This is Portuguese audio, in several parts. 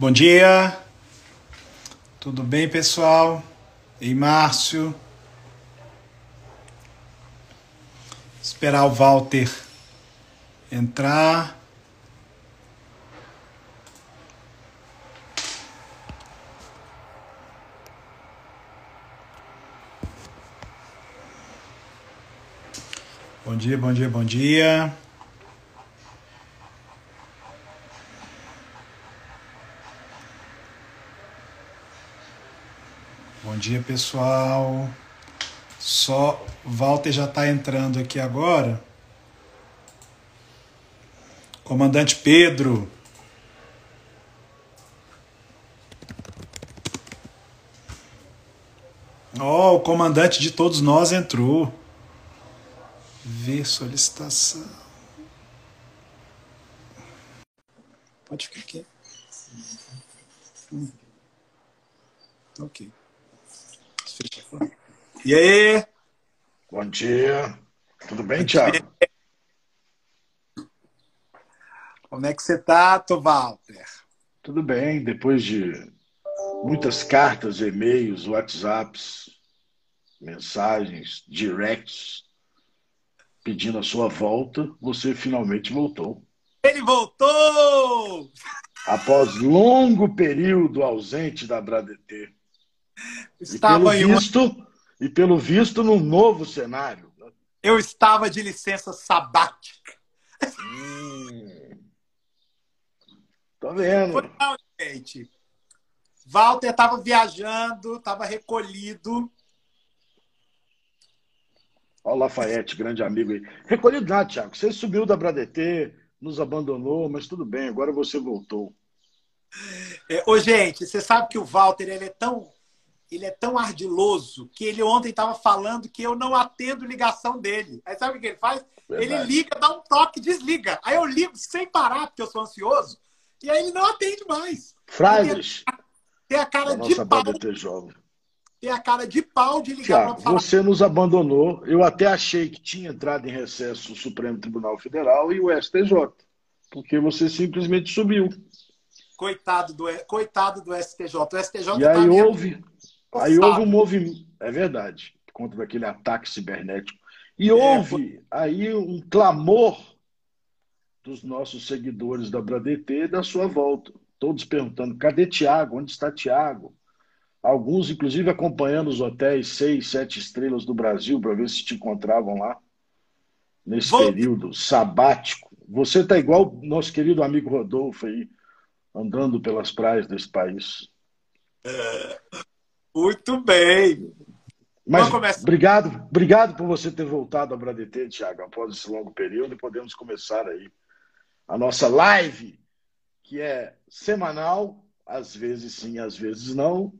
Bom dia. Tudo bem, pessoal? Ei, Márcio. Esperar o Walter entrar. Bom dia, bom dia, bom dia. Dia, pessoal. Só Walter já está entrando aqui agora. Comandante Pedro. Ó, oh, o comandante de todos nós entrou. Ver solicitação. Pode ficar aqui. Hum. Ok. E aí? Bom dia. Tudo bem, Thiago? Como é que você tá, Walter? Tudo bem. Depois de muitas cartas, e-mails, WhatsApps, mensagens, directs, pedindo a sua volta, você finalmente voltou. Ele voltou! Após longo período ausente da Bradt. Estava e pelo visto, uma... e pelo visto no novo cenário. Eu estava de licença sabática. Hum. Tô vendo. Foi não, gente. Walter estava viajando, estava recolhido. Olha o Lafayette, grande amigo aí. Recolhido nada, Thiago. Você subiu da Bradetê, nos abandonou, mas tudo bem, agora você voltou. É, ô, gente, você sabe que o Walter ele é tão ele é tão ardiloso que ele ontem estava falando que eu não atendo ligação dele. Aí sabe o que ele faz? Verdade. Ele liga, dá um toque, desliga. Aí eu ligo sem parar, porque eu sou ansioso, e aí ele não atende mais. Frases. Tem a cara de pau. Tem a cara de pau de ligar Tiago, falar... Você nos abandonou. Eu até achei que tinha entrado em recesso o Supremo Tribunal Federal e o STJ, porque você simplesmente subiu. Coitado do, coitado do STJ. O STJ e tá aí houve, Aí houve um movimento, é verdade, contra aquele ataque cibernético. E é, houve aí um clamor dos nossos seguidores da Bradetê da sua volta. Todos perguntando: cadê Tiago? Onde está Tiago? Alguns, inclusive, acompanhando os hotéis seis, sete estrelas do Brasil para ver se te encontravam lá nesse período sabático. Você está igual o nosso querido amigo Rodolfo aí, andando pelas praias desse país. É, muito bem. Mas obrigado, obrigado por você ter voltado a Bradetê, Thiago, após esse longo período, e podemos começar aí a nossa live, que é semanal, às vezes sim, às vezes não,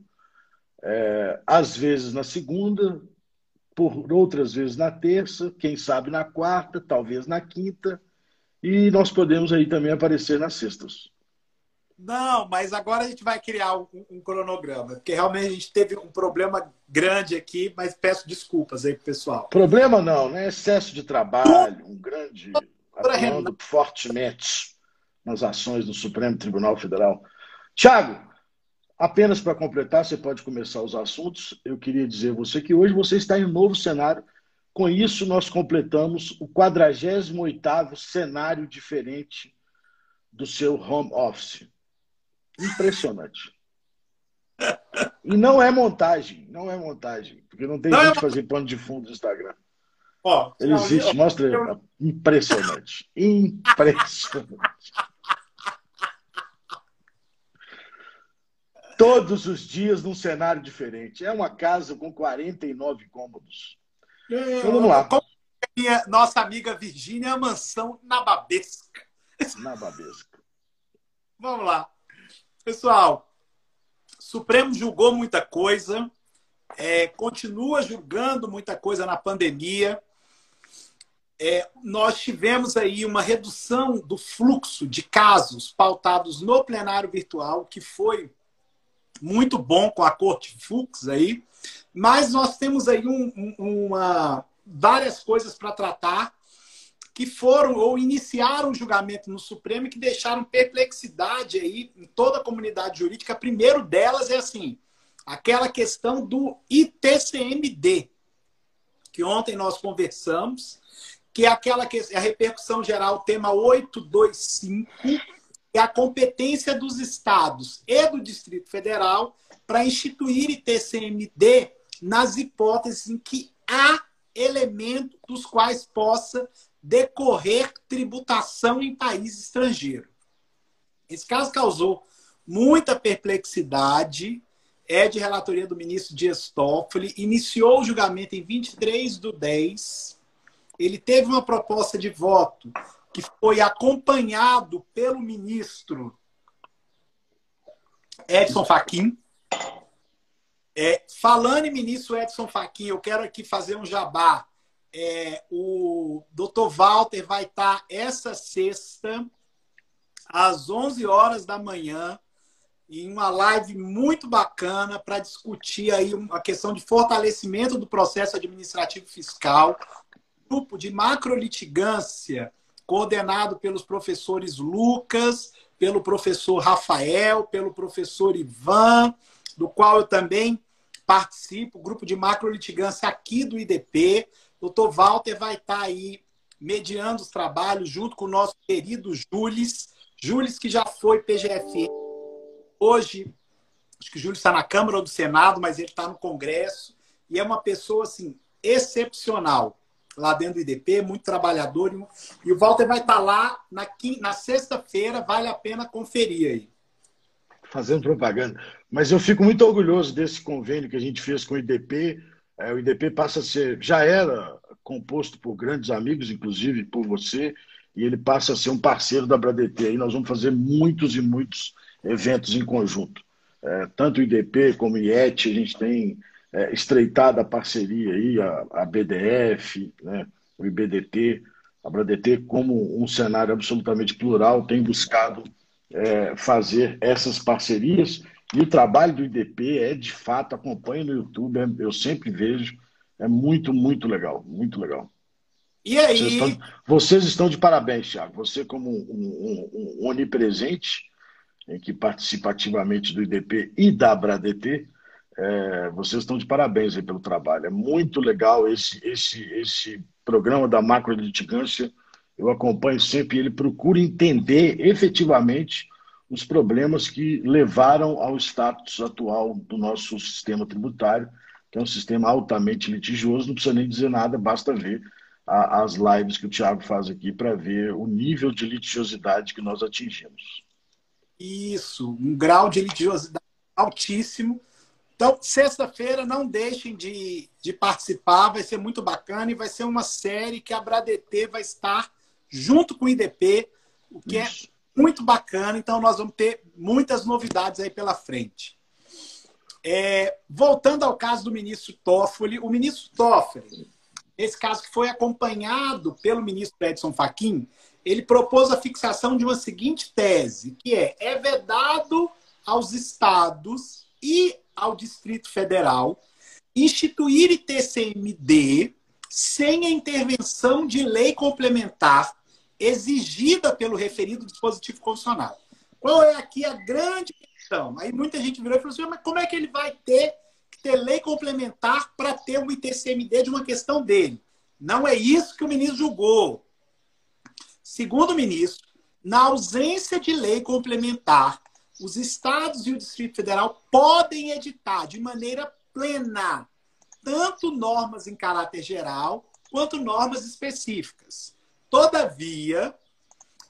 é, às vezes na segunda, por outras vezes na terça, quem sabe na quarta, talvez na quinta, e nós podemos aí também aparecer nas sextas. Não, mas agora a gente vai criar um, um, cronograma, porque realmente a gente teve um problema grande aqui, mas peço desculpas aí pro pessoal. Problema não, né? Excesso de trabalho, um grande atuando fortemente nas ações do Supremo Tribunal Federal. Tiago, apenas para completar, você pode começar os assuntos. Eu queria dizer a você que hoje você está em um novo cenário. Com isso, nós completamos o 48º cenário diferente do seu home office. Impressionante. E não é montagem, não é montagem, porque não tem não, gente eu... fazer pano de fundo no Instagram. Ó, Ele existe, mostra. Eu... Impressionante. Impressionante. Todos os dias num cenário diferente. É uma casa com 49 cômodos. Então vamos lá. Minha, nossa amiga Virgínia, a mansão na Babesca. Na Babesca. Vamos lá. Pessoal, Supremo julgou muita coisa, é, continua julgando muita coisa na pandemia. É, nós tivemos aí uma redução do fluxo de casos pautados no plenário virtual, que foi muito bom com a Corte Fux aí, mas nós temos aí um, um, uma, várias coisas para tratar que foram ou iniciaram o julgamento no Supremo e que deixaram perplexidade aí em toda a comunidade jurídica. Primeiro delas é assim, aquela questão do ITCMD, que ontem nós conversamos, que é aquela que é a repercussão geral, tema 825, é a competência dos estados e do Distrito Federal para instituir ITCMD nas hipóteses em que há elementos dos quais possa decorrer tributação em país estrangeiro. Esse caso causou muita perplexidade, é de relatoria do ministro Dias Toffoli, iniciou o julgamento em 23 do 10. Ele teve uma proposta de voto que foi acompanhado pelo ministro Edson Fachin. É, falando em ministro Edson Fachin, eu quero aqui fazer um jabá é, o Dr. Walter vai estar essa sexta, às 11 horas da manhã, em uma live muito bacana para discutir aí a questão de fortalecimento do processo administrativo fiscal, grupo de macrolitigância coordenado pelos professores Lucas, pelo professor Rafael, pelo professor Ivan, do qual eu também participo, grupo de macrolitigância aqui do IDP. Doutor Walter vai estar aí mediando os trabalhos junto com o nosso querido Jules. Jules, que já foi PGF. Hoje, acho que o Júlio está na Câmara ou do Senado, mas ele está no Congresso. E é uma pessoa, assim, excepcional lá dentro do IDP, muito trabalhador. E o Walter vai estar lá na, na sexta-feira, vale a pena conferir aí. Fazendo propaganda. Mas eu fico muito orgulhoso desse convênio que a gente fez com o IDP é, o IDP passa a ser, já era composto por grandes amigos, inclusive por você, e ele passa a ser um parceiro da Bradt. Aí nós vamos fazer muitos e muitos eventos em conjunto. É, tanto o IDP como o IET, a gente tem é, estreitado a parceria aí, a, a BDF, né, o IBDT, a Bradt, como um cenário absolutamente plural, tem buscado é, fazer essas parcerias e o trabalho do IDP é, de fato, acompanho no YouTube, é, eu sempre vejo, é muito, muito legal, muito legal. E aí? Vocês estão, vocês estão de parabéns, Thiago. Você, como um, um, um onipresente, em que participa ativamente do IDP e da Bradt, é, vocês estão de parabéns aí pelo trabalho. É muito legal esse, esse, esse programa da macro-litigância. Eu acompanho sempre ele procura entender efetivamente os problemas que levaram ao status atual do nosso sistema tributário, que é um sistema altamente litigioso, não precisa nem dizer nada, basta ver a, as lives que o Tiago faz aqui para ver o nível de litigiosidade que nós atingimos. Isso, um grau de litigiosidade altíssimo. Então, sexta-feira, não deixem de, de participar, vai ser muito bacana e vai ser uma série que a Bradt vai estar junto com o IDP, o que é Isso. é muito bacana. Então, nós vamos ter muitas novidades aí pela frente. É, voltando ao caso do ministro Toffoli, o ministro Toffoli, esse caso que foi acompanhado pelo ministro Edson Fachin, ele propôs a fixação de uma seguinte tese, que é, é vedado aos estados e ao Distrito Federal instituir ITCMD sem a intervenção de lei complementar exigida pelo referido dispositivo constitucional. Qual é aqui a grande questão? Aí muita gente virou e falou assim, mas como é que ele vai ter que ter lei complementar para ter um ITCMD de uma questão dele? Não é isso que o ministro julgou. Segundo o ministro, na ausência de lei complementar, os estados e o Distrito Federal podem editar de maneira plena tanto normas em caráter geral quanto normas específicas. Todavia,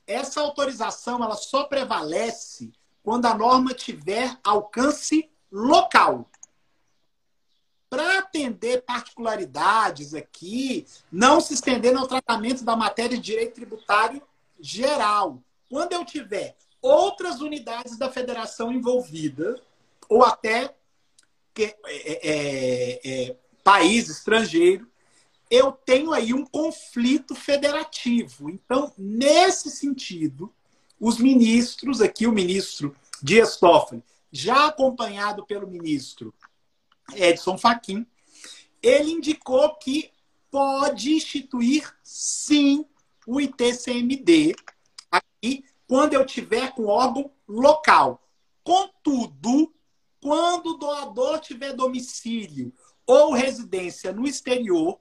essa autorização ela só prevalece quando a norma tiver alcance local. Para atender particularidades aqui, não se estendendo ao tratamento da matéria de direito tributário geral. Quando eu tiver outras unidades da federação envolvidas, ou até que, é, é, é, país estrangeiro, eu tenho aí um conflito federativo. Então, nesse sentido, os ministros, aqui o ministro Dias Toffoli, já acompanhado pelo ministro Edson Fachin, ele indicou que pode instituir, sim, o ITCMD aqui quando eu tiver com órgão local. Contudo, quando o doador tiver domicílio ou residência no exterior,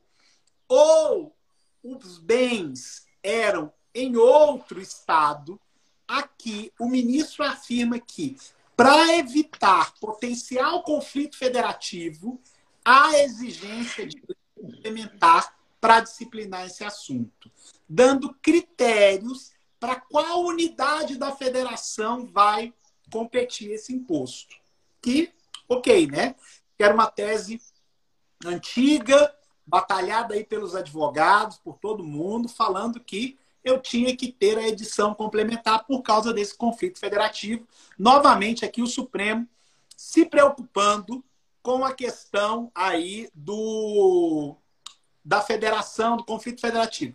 ou os bens eram em outro estado, aqui o ministro afirma que, para evitar potencial conflito federativo, há exigência de implementar para disciplinar esse assunto, dando critérios para qual unidade da federação vai competir esse imposto. Que, ok, né? Que era uma tese antiga, batalhada aí pelos advogados, por todo mundo, falando que eu tinha que ter a edição complementar por causa desse conflito federativo. Novamente, aqui o Supremo se preocupando com a questão aí do da federação, do conflito federativo.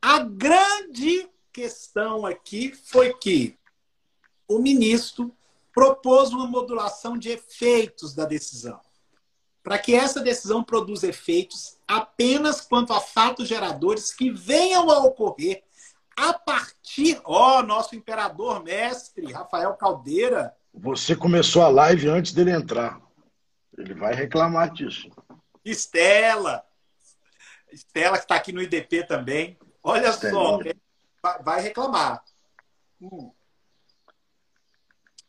A grande questão aqui foi que o ministro propôs uma modulação de efeitos da decisão, para que essa decisão produza efeitos apenas quanto a fatos geradores que venham a ocorrer a partir, ó, oh, nosso imperador mestre, Rafael Caldeira. Você começou a live antes dele entrar. Ele vai reclamar disso. Estela. Estela, que está aqui no IDP também. Olha Estela. só, vai reclamar. Hum.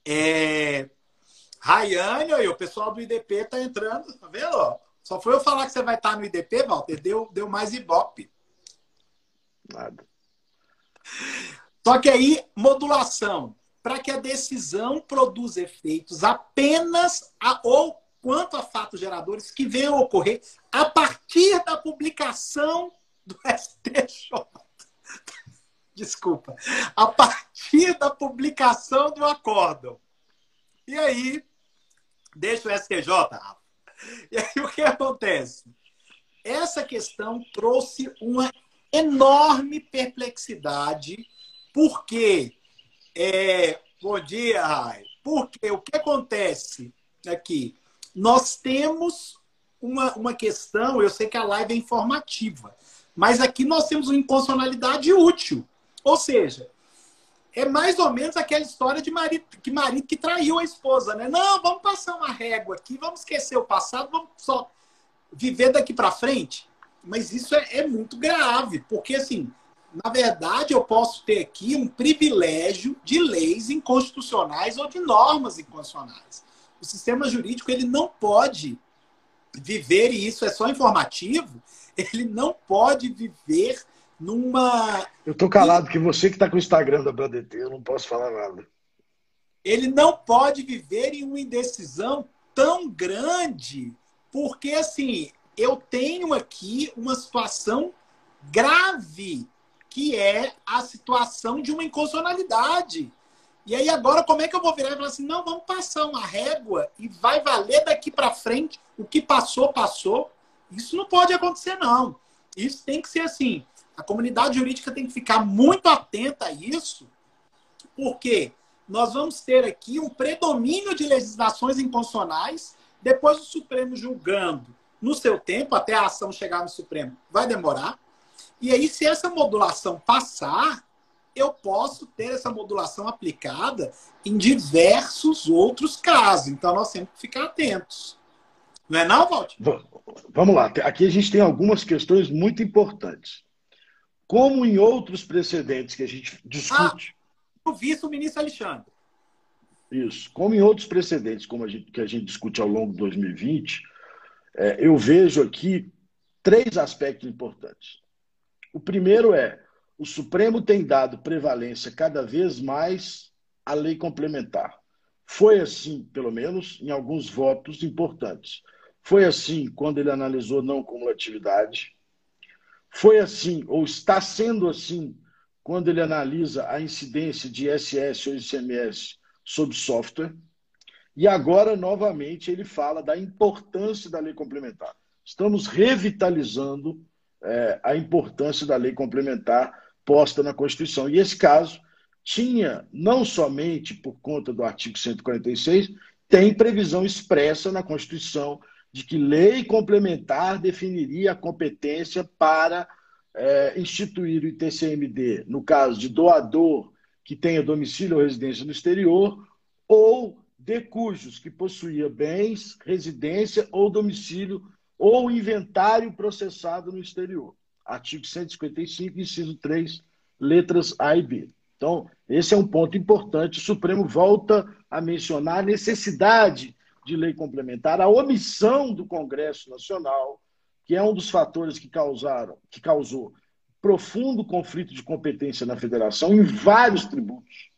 É... Rayane, aí, o pessoal do IDP está entrando, tá vendo? Só foi eu falar que você vai estar no IDP, Walter, deu, deu mais ibope. Nada. Só que aí, modulação, para que a decisão produza efeitos apenas a, ou quanto a fatos geradores que venham a ocorrer a partir da publicação do STJ. Desculpa. A partir da publicação do acórdão. E aí, deixa o STJ, Rafa. E aí o que acontece? Essa questão trouxe uma enorme perplexidade, porque. É, bom dia, Rai. Porque o que acontece aqui? Nós temos uma, uma questão, eu sei que a live é informativa, mas aqui nós temos uma inconstitucionalidade útil. Ou seja, é mais ou menos aquela história de marido que marido que traiu a esposa, né? Não, vamos passar uma régua aqui, vamos esquecer o passado, vamos só viver daqui para frente. Mas isso é, é, muito grave, porque assim, na verdade, eu posso ter aqui um privilégio de leis inconstitucionais ou de normas inconstitucionais. O sistema jurídico ele não pode viver e isso é só informativo. Ele não pode viver numa. Eu tô calado, que você que está com o Instagram da BDT, eu não posso falar nada. Ele não pode viver em uma indecisão tão grande, porque assim, eu tenho aqui uma situação grave, que é a situação de uma inconstitucionalidade. E aí agora como é que eu vou virar e falar assim, não, vamos passar uma régua e vai valer daqui para frente o que passou, passou. Isso não pode acontecer, não. Isso tem que ser assim. A comunidade jurídica tem que ficar muito atenta a isso, porque nós vamos ter aqui um predomínio de legislações inconstitucionais, depois o Supremo julgando no seu tempo, até a ação chegar no Supremo, vai demorar. E aí, se essa modulação passar, eu posso ter essa modulação aplicada em diversos outros casos. Então, nós temos que ficar atentos. Não é não, Valdir? Vamos lá. Aqui a gente tem algumas questões muito importantes. Como em outros precedentes que a gente discute. Ah, o vice-ministro Alexandre. Isso. Como em outros precedentes como a gente, que a gente discute ao longo de 2020, é, eu vejo aqui três aspectos importantes. O primeiro é o Supremo tem dado prevalência cada vez mais à lei complementar. Foi assim, pelo menos, em alguns votos importantes. Foi assim quando ele analisou não cumulatividade. Foi assim, ou está sendo assim, quando ele analisa a incidência de ISS ou ICMS sobre software. E agora, novamente, ele fala da importância da lei complementar. Estamos revitalizando é, a importância da lei complementar posta na Constituição. E esse caso tinha, não somente por conta do artigo 146, tem previsão expressa na Constituição de que lei complementar definiria a competência para é, instituir o ITCMD no caso de doador que tenha domicílio ou residência no exterior, ou de cujos que possuía bens, residência ou domicílio ou inventário processado no exterior. Artigo 155, inciso 3, letras A e B. Então, esse é um ponto importante. O Supremo volta a mencionar a necessidade de lei complementar, a omissão do Congresso Nacional, que é um dos fatores que causaram, que causou profundo conflito de competência na federação em vários tributos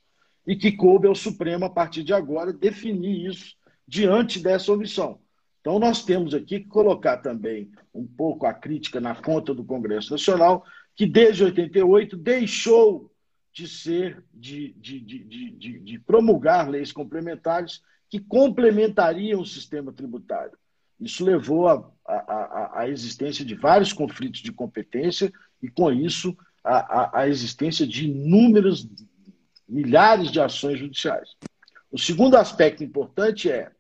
e que coube ao Supremo a partir de agora definir isso diante dessa omissão. Então nós temos aqui que colocar também um pouco a crítica na conta do Congresso Nacional, que desde 88 deixou de ser, de, de, de, de, promulgar leis complementares que complementariam o sistema tributário. Isso levou à existência de vários conflitos de competência e, com isso, à existência de inúmeras, milhares de ações judiciais. O segundo aspecto importante é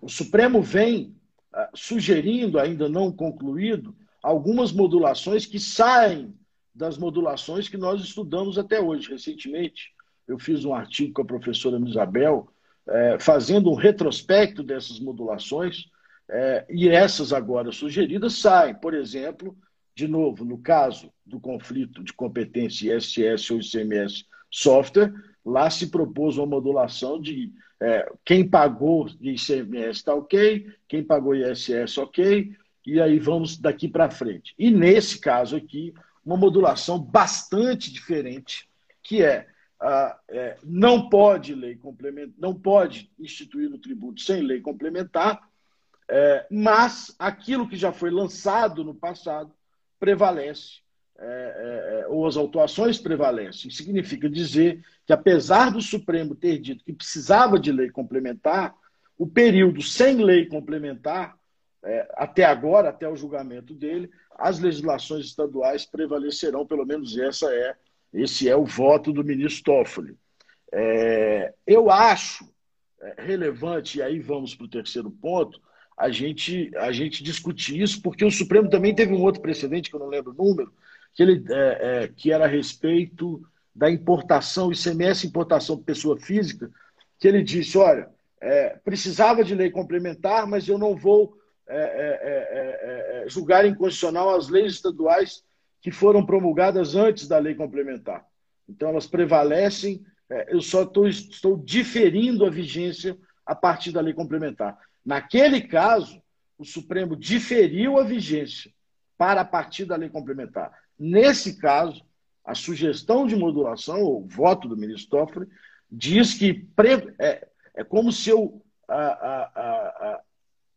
o Supremo vem uh, sugerindo, ainda não concluído, algumas modulações que saem das modulações que nós estudamos até hoje. Recentemente, eu fiz um artigo com a professora Isabel, é, fazendo um retrospecto dessas modulações, é, e essas agora sugeridas saem. Por exemplo, de novo, no caso do conflito de competência ISS ou ICMS software, lá se propôs uma modulação de é, quem pagou ICMS está ok, quem pagou ISS ok, e aí vamos daqui para frente. E nesse caso aqui, uma modulação bastante diferente, que é, é não pode lei complementar, não pode instituir o tributo sem lei complementar, é, mas aquilo que já foi lançado no passado prevalece, é, é, é ou as autuações prevalecem. Significa dizer que, apesar do Supremo ter dito que precisava de lei complementar, o período sem lei complementar, é, até agora, até o julgamento dele, as legislações estaduais prevalecerão, pelo menos essa é, esse é o voto do ministro Toffoli. É, eu acho é, relevante, e aí vamos para o terceiro ponto, a gente, a gente discutir isso, porque o Supremo também teve um outro precedente, que eu não lembro o número, que, ele, é, é, que era a respeito da importação, ICMS importação de pessoa física, que ele disse, olha, é, precisava de lei complementar, mas eu não vou é é, julgar inconstitucional as leis estaduais que foram promulgadas antes da lei complementar. Então, elas prevalecem, eu só tô, estou diferindo a vigência a partir da lei complementar. Naquele caso, o Supremo diferiu a vigência para a partir da lei complementar. Nesse caso, a sugestão de modulação, ou voto do ministro Toffoli, diz que é, é como se eu a, a, a,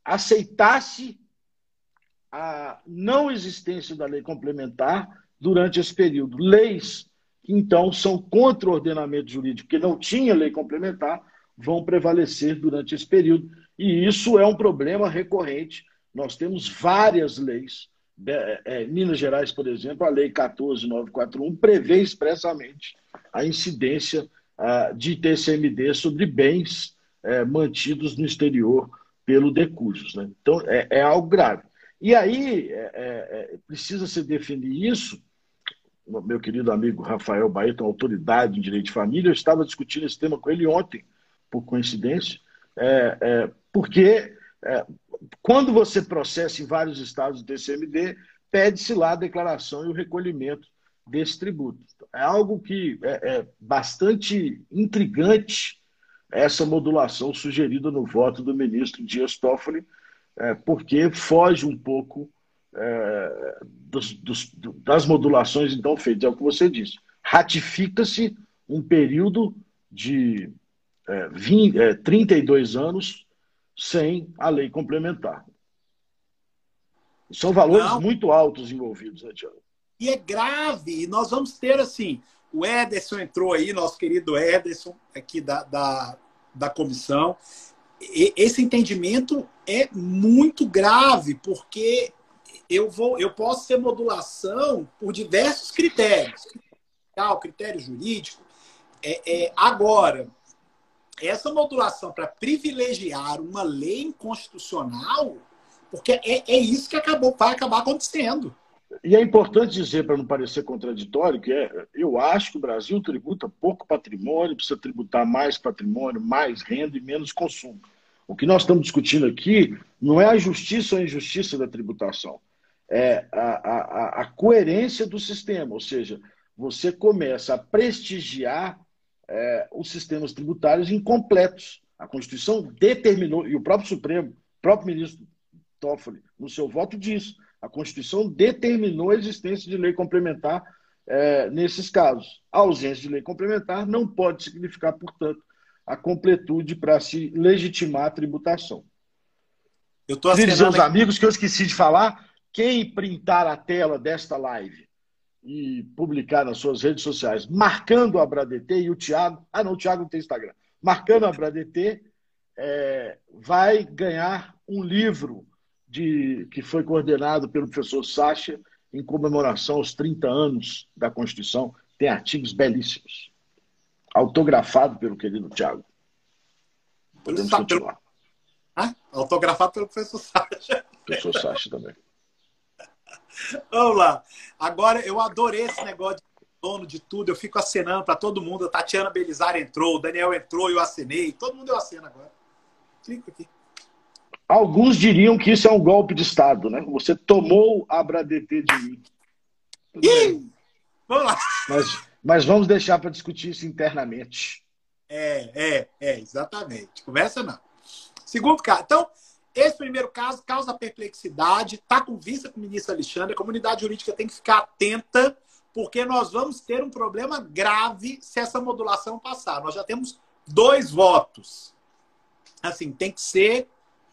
aceitasse a não existência da lei complementar durante esse período. Leis que, então, são contra o ordenamento jurídico, que não tinha lei complementar, vão prevalecer durante esse período. E isso é um problema recorrente. Nós temos várias leis. É, é, Minas Gerais, por exemplo, a Lei 14941 prevê expressamente a incidência uh, de TCMD sobre bens uh, mantidos no exterior pelo decujos. Né? Então, é, é, algo grave. E aí, é, é, é precisa se definir isso. Meu querido amigo Rafael Baeta, autoridade em direito de família, eu estava discutindo esse tema com ele ontem, por coincidência, é, é, porque quando você processa em vários estados do TCMD, pede-se lá a declaração e o recolhimento desse tributo. É algo que é, bastante intrigante essa modulação sugerida no voto do ministro Dias Toffoli, é, porque foge um pouco é, dos, dos, das modulações então feitas. É o que você disse. Ratifica-se um período de é, 20, é, 32 anos sem a lei complementar. São valores Não. muito altos envolvidos, né, Tiago? E é grave. E nós vamos ter, assim, o Ederson entrou aí, nosso querido Ederson, aqui da, da, da comissão. Esse entendimento é muito grave, porque eu vou, eu posso ter modulação por diversos critérios, o critério jurídico. É, é, agora, essa modulação para privilegiar uma lei inconstitucional, porque é, é isso que acabou, vai acabar acontecendo. e é importante dizer, para não parecer contraditório, que é, eu acho que o Brasil tributa pouco patrimônio, precisa tributar mais patrimônio, mais renda e menos consumo. O que nós estamos discutindo aqui não é a justiça ou a injustiça da tributação, é a, a, a coerência do sistema, ou seja, você começa a prestigiar é, os sistemas tributários incompletos. A Constituição determinou, e o próprio Supremo, o próprio ministro Toffoli, no seu voto diz, a Constituição determinou a existência de lei complementar é, nesses casos. A ausência de lei complementar não pode significar, portanto, a completude para se legitimar a tributação. Eu dizer aos amigos que eu esqueci de falar, quem printar a tela desta live e publicar nas suas redes sociais, marcando a Bradt e o Thiago, ah não, o Thiago não tem Instagram, marcando a Bradt, é, vai ganhar um livro de, que foi coordenado pelo professor Sacha em comemoração aos 30 anos da Constituição. Tem artigos belíssimos. Autografado pelo querido Tiago. Podemos Sa continuar. Ah, autografado pelo professor Sacha. Professor Sacha também. Vamos lá. Agora, eu adorei esse negócio de dono de tudo. Eu fico acenando para todo mundo. A Tatiana Belizar entrou, o Daniel entrou, eu acenei. Todo mundo eu aceno agora. Clica aqui. Alguns diriam que isso é um golpe de Estado, né? Você tomou a Bradt de mim. Ih, vamos lá. Mas, mas vamos deixar para discutir isso internamente. É, é, é, exatamente. Conversa não. Segundo caso. Então, esse primeiro caso causa perplexidade, está com vista com o ministro Alexandre. A comunidade jurídica tem que ficar atenta, porque nós vamos ter um problema grave se essa modulação passar. Nós já temos dois votos. Assim, tem que ser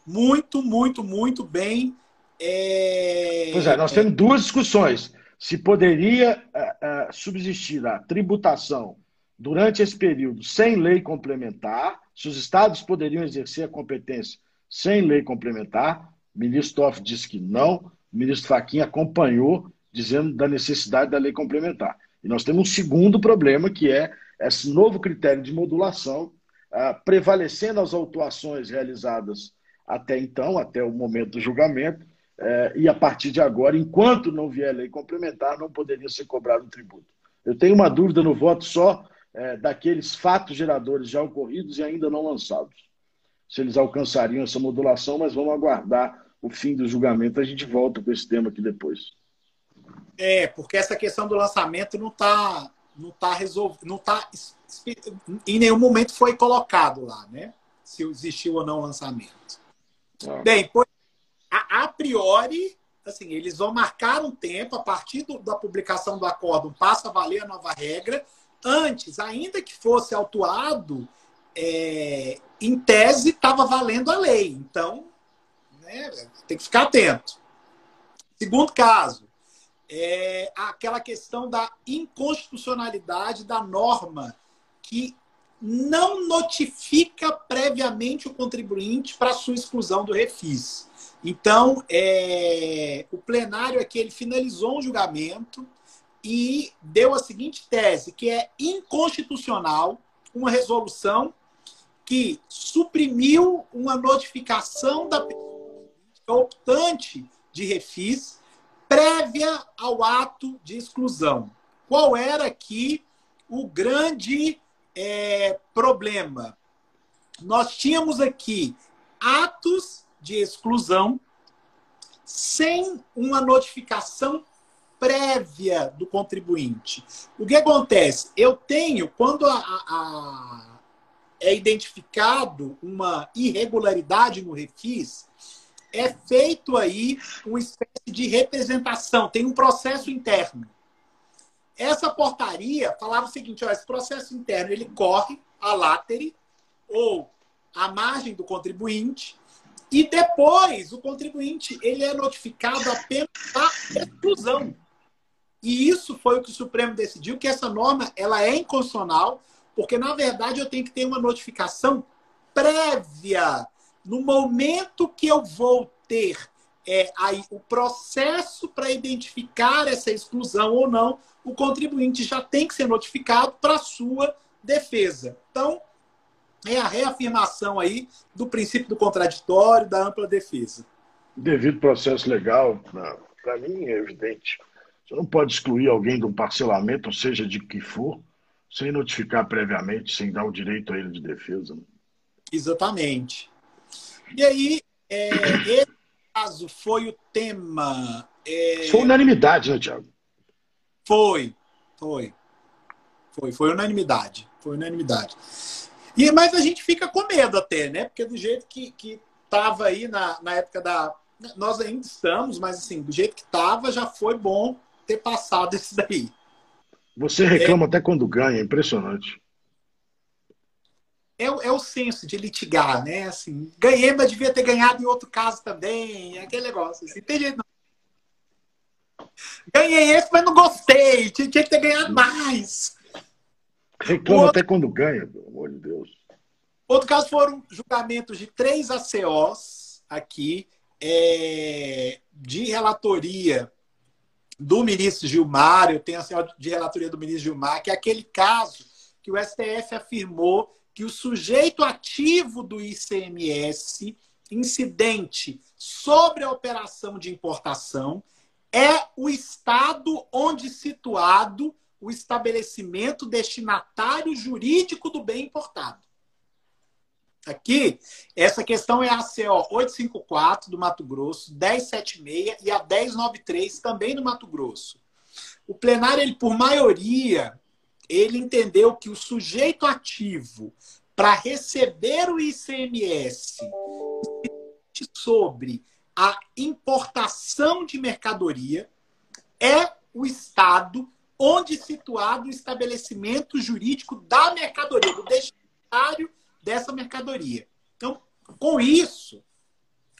muito, muito, muito bem. É... Pois é, nós temos duas discussões. Se poderia uh, uh, subsistir a tributação durante esse período sem lei complementar, se os estados poderiam exercer a competência sem lei complementar, o ministro Toff disse que não, o ministro Faquinha acompanhou, dizendo da necessidade da lei complementar. E nós temos um segundo problema, que é esse novo critério de modulação, uh, prevalecendo as autuações realizadas até então, até o momento do julgamento, é, e a partir de agora, enquanto não vier lei complementar, não poderia ser cobrado o tributo. Eu tenho uma dúvida no voto só é, daqueles fatos geradores já ocorridos e ainda não lançados. Se eles alcançariam essa modulação, mas vamos aguardar o fim do julgamento. A gente volta com esse tema aqui depois. É, porque essa questão do lançamento não está não tá resolvido, não tá em nenhum momento foi colocado lá, né? Se existiu ou não o lançamento. Ah. Bem, pois, a, a, priori, assim, eles vão marcar um tempo, a partir do, da publicação do acórdão, passa a valer a nova regra. Antes, ainda que fosse autuado, é, em tese estava valendo a lei. Então, né, tem que ficar atento. Segundo caso, é aquela questão da inconstitucionalidade da norma que não notifica previamente o contribuinte para sua exclusão do refis. Então, é, o plenário aqui ele finalizou um julgamento e deu a seguinte tese, que é inconstitucional uma resolução que suprimiu uma notificação da optante de refis prévia ao ato de exclusão. Qual era aqui o grande é, problema. Nós tínhamos aqui atos de exclusão sem uma notificação prévia do contribuinte. O que acontece? Eu tenho, quando a, a, é identificado uma irregularidade no refis, é feito aí uma espécie de representação, tem um processo interno. Essa portaria falava o seguinte: ó, esse processo interno ele corre a látere ou à margem do contribuinte e depois o contribuinte ele é notificado apenas da exclusão. E isso foi o que o Supremo decidiu que essa norma ela é inconstitucional, porque na verdade eu tenho que ter uma notificação prévia no momento que eu vou ter é, aí, o processo para identificar essa exclusão ou não, o contribuinte já tem que ser notificado para sua defesa. Então, é a reafirmação aí do princípio do contraditório, da ampla defesa. Devido processo legal, para mim é evidente. Você não pode excluir alguém de um parcelamento, seja de que for, sem notificar previamente, sem dar o direito a ele de defesa. Né? Exatamente. E aí, é, esse caso foi o tema. É... Foi unanimidade, né, Tiago? Foi, foi. Foi, foi unanimidade. Foi unanimidade. E, mas a gente fica com medo até, né? Porque do jeito que, que tava aí na, na época da. Nós ainda estamos, mas assim, do jeito que tava, já foi bom ter passado esse daí. Você reclama é, até quando ganha, é impressionante. É, é, o senso de litigar, né? Assim, ganhei, mas devia ter ganhado em outro caso também. Aquele negócio. Assim, tem jeito não. Ganhei esse, mas não gostei. Tinha, tinha que ter ganhado mais. Reclama outro... até quando ganha, pelo amor de Deus. Outro caso foram julgamentos de três ACOs aqui, é, de relatoria do ministro Gilmar, eu tenho a senhora de relatoria do ministro Gilmar, que é aquele caso que o STF afirmou que o sujeito ativo do ICMS incidente sobre a operação de importação é o estado onde situado o estabelecimento destinatário jurídico do bem importado. Aqui, essa questão é a CO 854 do Mato Grosso, 1076 e a 1093 também do Mato Grosso. O plenário, ele, por maioria, ele entendeu que o sujeito ativo para receber o ICMS sobre a importação de mercadoria é o Estado onde situado o estabelecimento jurídico da mercadoria, do destinatário dessa mercadoria. Então, com isso,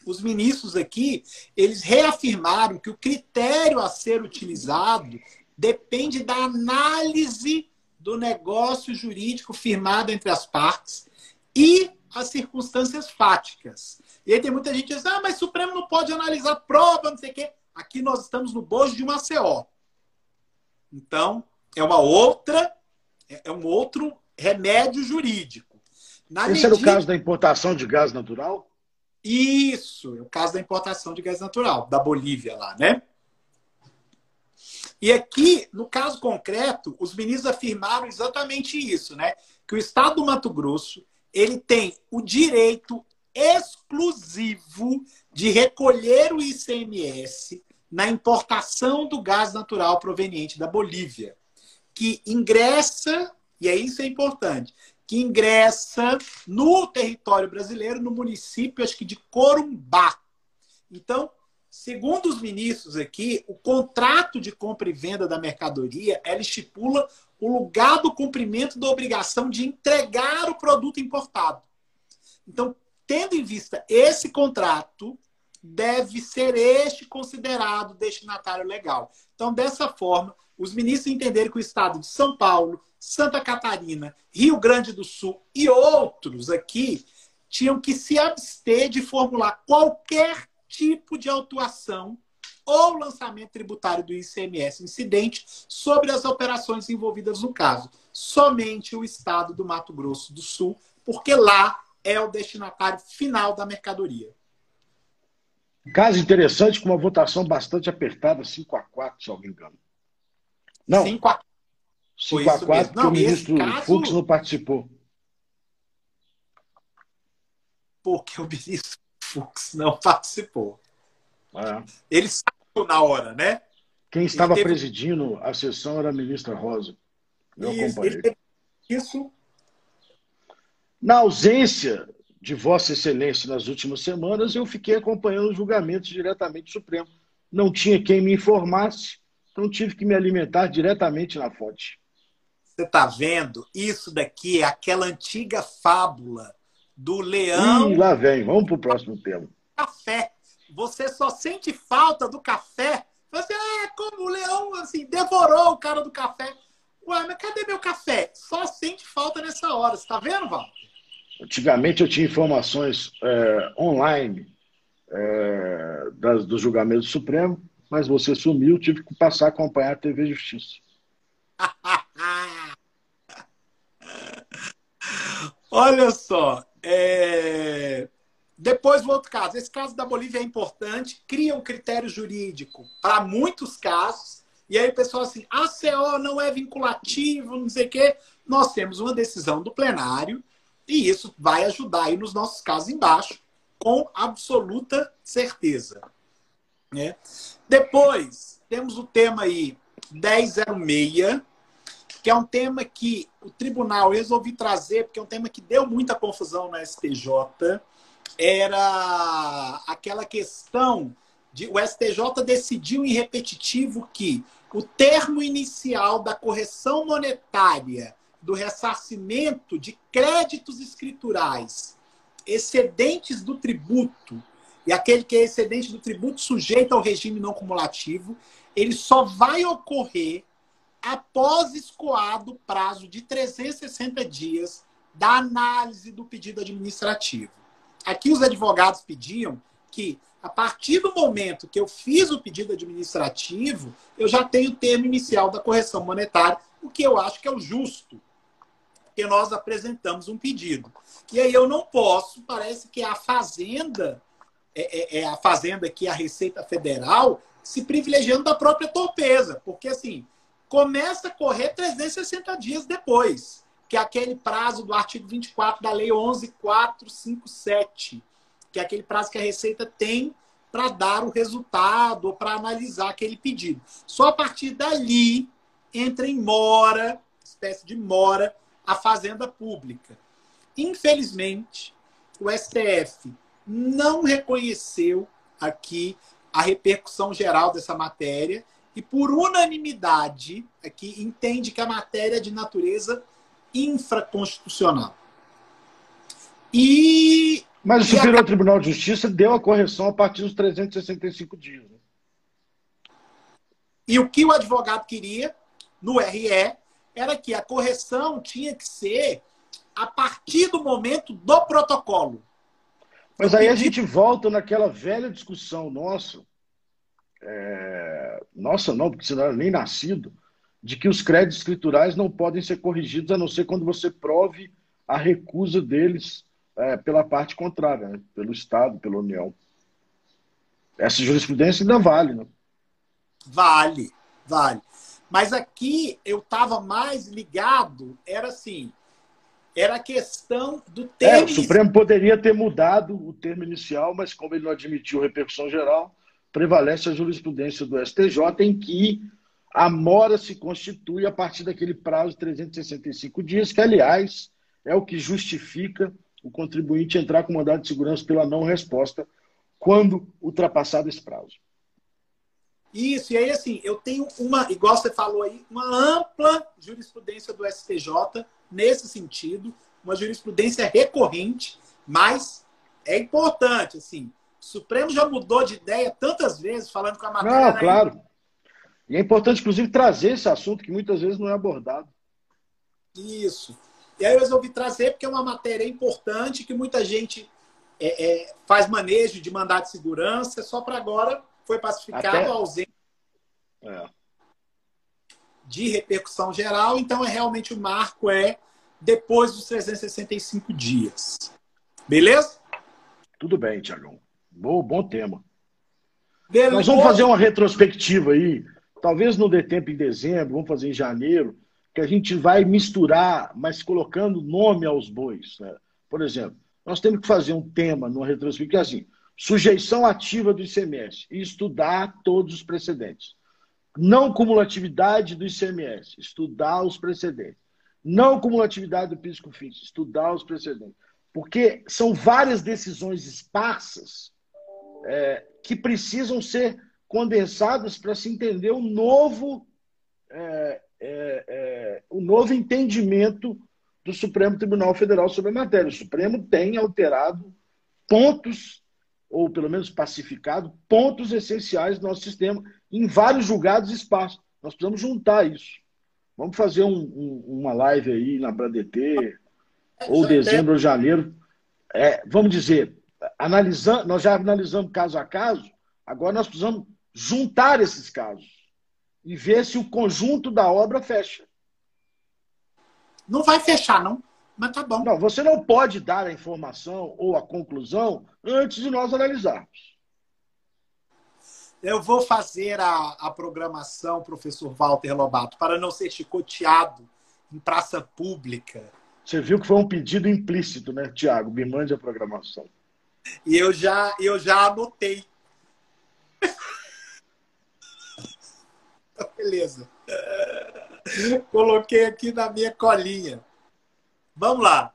os ministros aqui, eles reafirmaram que o critério a ser utilizado depende da análise do negócio jurídico firmado entre as partes e as circunstâncias fáticas. E aí tem muita gente que diz, ah, mas o Supremo não pode analisar prova, não sei o quê. Aqui nós estamos no bojo de uma CO. Então, é uma outra, é um outro remédio jurídico. Na Esse medida... era o caso da importação de gás natural? Isso, é o caso da importação de gás natural, da Bolívia lá, né? E aqui, no caso concreto, os ministros afirmaram exatamente isso, né? Que o Estado do Mato Grosso ele tem o direito exclusivo de recolher o ICMS na importação do gás natural proveniente da Bolívia, que ingressa, e é isso é importante, que ingressa no território brasileiro, no município, acho que de Corumbá. Então, segundo os ministros aqui, o contrato de compra e venda da mercadoria, ela estipula o lugar do cumprimento da obrigação de entregar o produto importado. Então, tendo em vista esse contrato, deve ser este considerado destinatário legal. Então, dessa forma, os ministros entenderam que o Estado de São Paulo, Santa Catarina, Rio Grande do Sul e outros aqui tinham que se abster de formular qualquer tipo de autuação ou lançamento tributário do ICMS incidente sobre as operações envolvidas no caso. Somente o estado do Mato Grosso do Sul, porque lá é o destinatário final da mercadoria. Caso interessante, com uma votação bastante apertada, 5 a 4 se alguém engano. Não. 5 a 5 a 4 não, o ministro caso... Fux não participou. Porque o ministro Fux não participou. É. Ele saiu na hora, né? Quem estava teve... presidindo a sessão era a ministra Rosa. Eu isso, acompanhei. Isso. Na ausência de Vossa Excelência nas últimas semanas, eu fiquei acompanhando os julgamentos diretamente do Supremo. Não tinha quem me informasse, então tive que me alimentar diretamente na fonte. Você está vendo? Isso daqui é aquela antiga fábula do leão. Ih, lá vem, vamos para o próximo tema. Café. Você só sente falta do café. Você, ah, como o leão assim, devorou o cara do café. Ué, mas cadê meu café? Só sente falta nessa hora. Você está vendo, Val? Antigamente eu tinha informações é, online é, das, do julgamento do Supremo, mas você sumiu, tive que passar a acompanhar a TV Justiça. Olha só. É... Depois, o outro caso. Esse caso da Bolívia é importante, cria um critério jurídico para muitos casos, E aí o pessoal assim, a CO não é vinculativo, não sei o quê. Nós temos uma decisão do plenário e isso vai ajudar aí nos nossos casos embaixo, com absoluta certeza. Né? Depois, temos o tema aí 1006, que é um tema que o tribunal resolvi trazer, porque é um tema que deu muita confusão na STJ, era aquela questão de o STJ decidiu em repetitivo que o termo inicial da correção monetária do ressarcimento de créditos escriturais excedentes do tributo e aquele que é excedente do tributo sujeito ao regime não cumulativo, ele só vai ocorrer após escoado o prazo de 360 dias da análise do pedido administrativo. Aqui os advogados pediam que, a partir do momento que eu fiz o pedido administrativo, eu já tenho o termo inicial da correção monetária, o que eu acho que é o justo, porque nós apresentamos um pedido. E aí eu não posso, parece que a Fazenda, é, é, é a Fazenda aqui, a Receita Federal, se privilegiando da própria torpeza, porque assim, começa a correr 360 dias depois, que é aquele prazo do artigo 24 da Lei 11457, que é aquele prazo que a Receita tem para dar o resultado para analisar aquele pedido. Só a partir dali entra em mora, espécie de mora, a fazenda pública. Infelizmente, o STF não reconheceu aqui a repercussão geral dessa matéria e, por unanimidade, aqui entende que a matéria é de natureza infraconstitucional. E. Mas o Superior a... Tribunal de Justiça deu a correção a partir dos 365 dias. Né? E o que o advogado queria no RE era que a correção tinha que ser a partir do momento do protocolo. Mas aí a gente volta naquela velha discussão nossa é, nossa não, porque você não era nem nascido, de que os créditos escriturais não podem ser corrigidos a não ser quando você prove a recusa deles é, pela parte contrária, né? pelo Estado, pela União. Essa jurisprudência ainda vale, né? Vale, vale. Mas aqui eu estava mais ligado, era assim, era a questão do termo. É, o Supremo poderia ter mudado o termo inicial, mas como ele não admitiu repercussão geral, prevalece a jurisprudência do STJ em que a mora se constitui a partir daquele prazo de 365 dias, que, aliás, é o que justifica o contribuinte entrar com mandado de segurança pela não resposta quando ultrapassado esse prazo. Isso, e aí assim, eu tenho uma, igual você falou aí, uma ampla jurisprudência do STJ nesse sentido, uma jurisprudência recorrente, mas é importante, assim, o Supremo já mudou de ideia tantas vezes, falando com a matéria. Não, claro. E é importante, inclusive, trazer esse assunto que muitas vezes não é abordado. Isso. E aí eu resolvi trazer porque é uma matéria importante que muita gente é, é, faz manejo de mandado de segurança, só para agora foi pacificado Até... ausente é. de repercussão geral. Então, é realmente o marco é depois dos 365 dias. Beleza? Tudo bem, Tiagão. Bom, bom tema. Nós vamos fazer uma retrospectiva aí, talvez não dê tempo em dezembro, vamos fazer em janeiro, que a gente vai misturar, mas colocando nome aos bois. Né? Por exemplo, nós temos que fazer um tema numa retrospectiva, é assim, sujeição ativa do ICMS e estudar todos os precedentes. Não cumulatividade do ICMS, estudar os precedentes. Não cumulatividade do PIS/COFINS, estudar os precedentes. Porque são várias decisões esparsas é, que precisam ser condensadas para se entender o novo, é, é, é, o novo entendimento do Supremo Tribunal Federal sobre a matéria. O Supremo tem alterado pontos, ou pelo menos pacificado, pontos essenciais do nosso sistema em vários julgados e espaços. Nós precisamos juntar isso. Vamos fazer um, um, uma live aí na Brandt, ou dezembro ou janeiro. É, vamos dizer, analisando, nós já analisamos caso a caso, agora nós precisamos juntar esses casos e ver se o conjunto da obra fecha. Não vai fechar, não. Mas tá bom. Não, você não pode dar a informação ou a conclusão antes de nós analisarmos. Eu vou fazer a, a programação, professor Walter Lobato, para não ser chicoteado em praça pública. Você viu que foi um pedido implícito, né, Tiago? Me mande a programação. E eu já, eu já anotei. Beleza. Coloquei aqui na minha colinha. Vamos lá.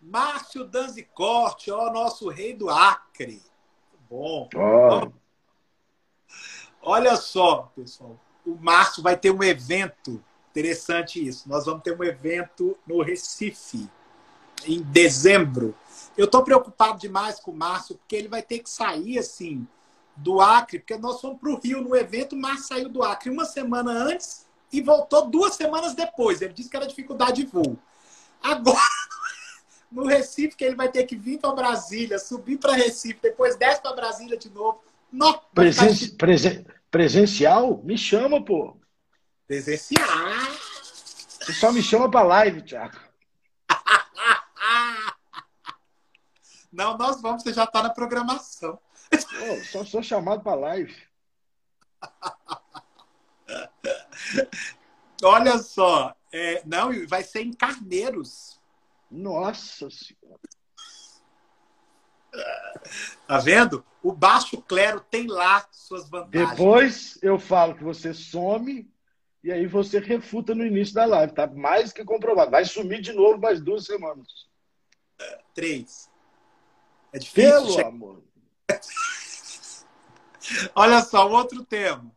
Márcio Danzicorte, ó, nosso rei do Acre. Bom. Oh. Olha só, pessoal. O Márcio vai ter um evento. Interessante isso. Nós vamos ter um evento no Recife, em dezembro. Eu estou preocupado demais com o Márcio, porque ele vai ter que sair assim do Acre, porque nós fomos para o Rio no evento, o Márcio saiu do Acre uma semana antes e voltou duas semanas depois. Ele disse que era dificuldade de voo. Agora, no Recife, que ele vai ter que vir para Brasília, subir para Recife, depois desce para Brasília de novo. Não, Presen presen presencial? Me chama, pô. Presencial. Você só me chama para live, Thiago. Não, nós vamos, você já está na programação. Pô, só sou chamado para live. Olha só, é, não, vai ser em Carneiros. Nossa Senhora. Tá vendo? O baixo clero tem lá suas vantagens. Depois eu falo que você some e aí você refuta no início da live. Tá mais que comprovado. Vai sumir de novo mais duas semanas. Três. É difícil. Pelo amor. Olha só, outro tema.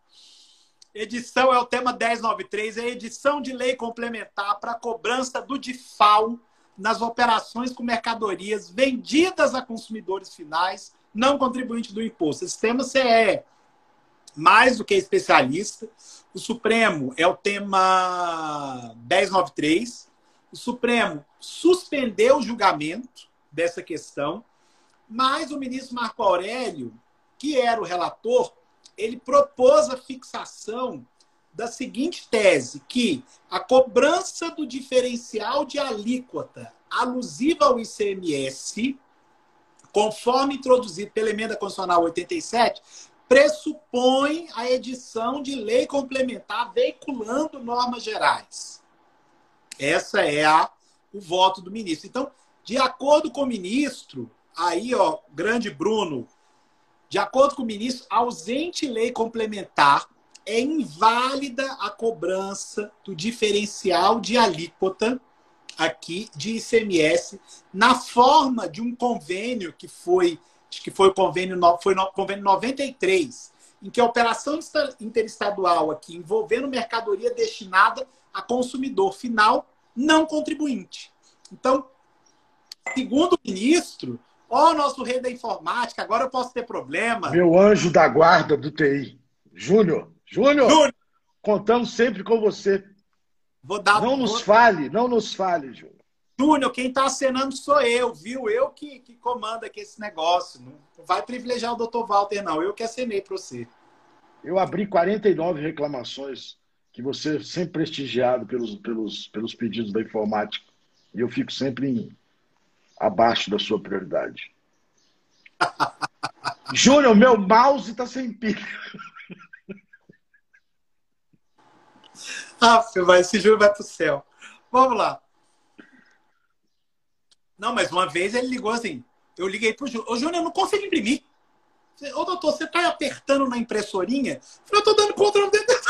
Edição é o tema 1093, é edição de lei complementar para cobrança do DIFAL nas operações com mercadorias vendidas a consumidores finais, não contribuintes do imposto. Esse tema você é mais do que especialista. O Supremo é o tema 1093. O Supremo suspendeu o julgamento dessa questão, mas o ministro Marco Aurélio, que era o relator, ele propôs a fixação da seguinte tese, que a cobrança do diferencial de alíquota alusiva ao ICMS, conforme introduzido pela emenda constitucional 87, pressupõe a edição de lei complementar veiculando normas gerais. Essa é a, o voto do ministro. Então, de acordo com o ministro, aí, ó, grande Bruno, de acordo com o ministro, ausente lei complementar é inválida a cobrança do diferencial de alíquota aqui de ICMS na forma de um convênio que foi que foi o convênio foi no convênio 93, em que a operação interestadual aqui envolvendo mercadoria destinada a consumidor final não contribuinte. Então, segundo o ministro, ó, oh, nosso rei da informática, agora eu posso ter problema. Meu anjo da guarda do TI. Júnior, Júnior, Júnior. contamos sempre com você. Vou dar, não nos fale, não nos fale, Júnior. Júnior, quem está acenando sou eu, viu? Eu que, que comando aqui esse negócio. Não vai privilegiar o doutor Walter, não. Eu que acenei para você. Eu abri 49 reclamações que você é sempre prestigiado pelos, pelos, pelos pedidos da informática. E eu fico sempre em, abaixo da sua prioridade. Júnior, meu mouse está sem pilha. Ah, vai, esse Júnior vai pro céu. Vamos lá. Não, mas uma vez ele ligou assim. Eu liguei pro Júnior. Ô, Júnior, eu não consigo imprimir. Ô, doutor, você tá apertando na impressorinha? Eu tô dando controle dentro.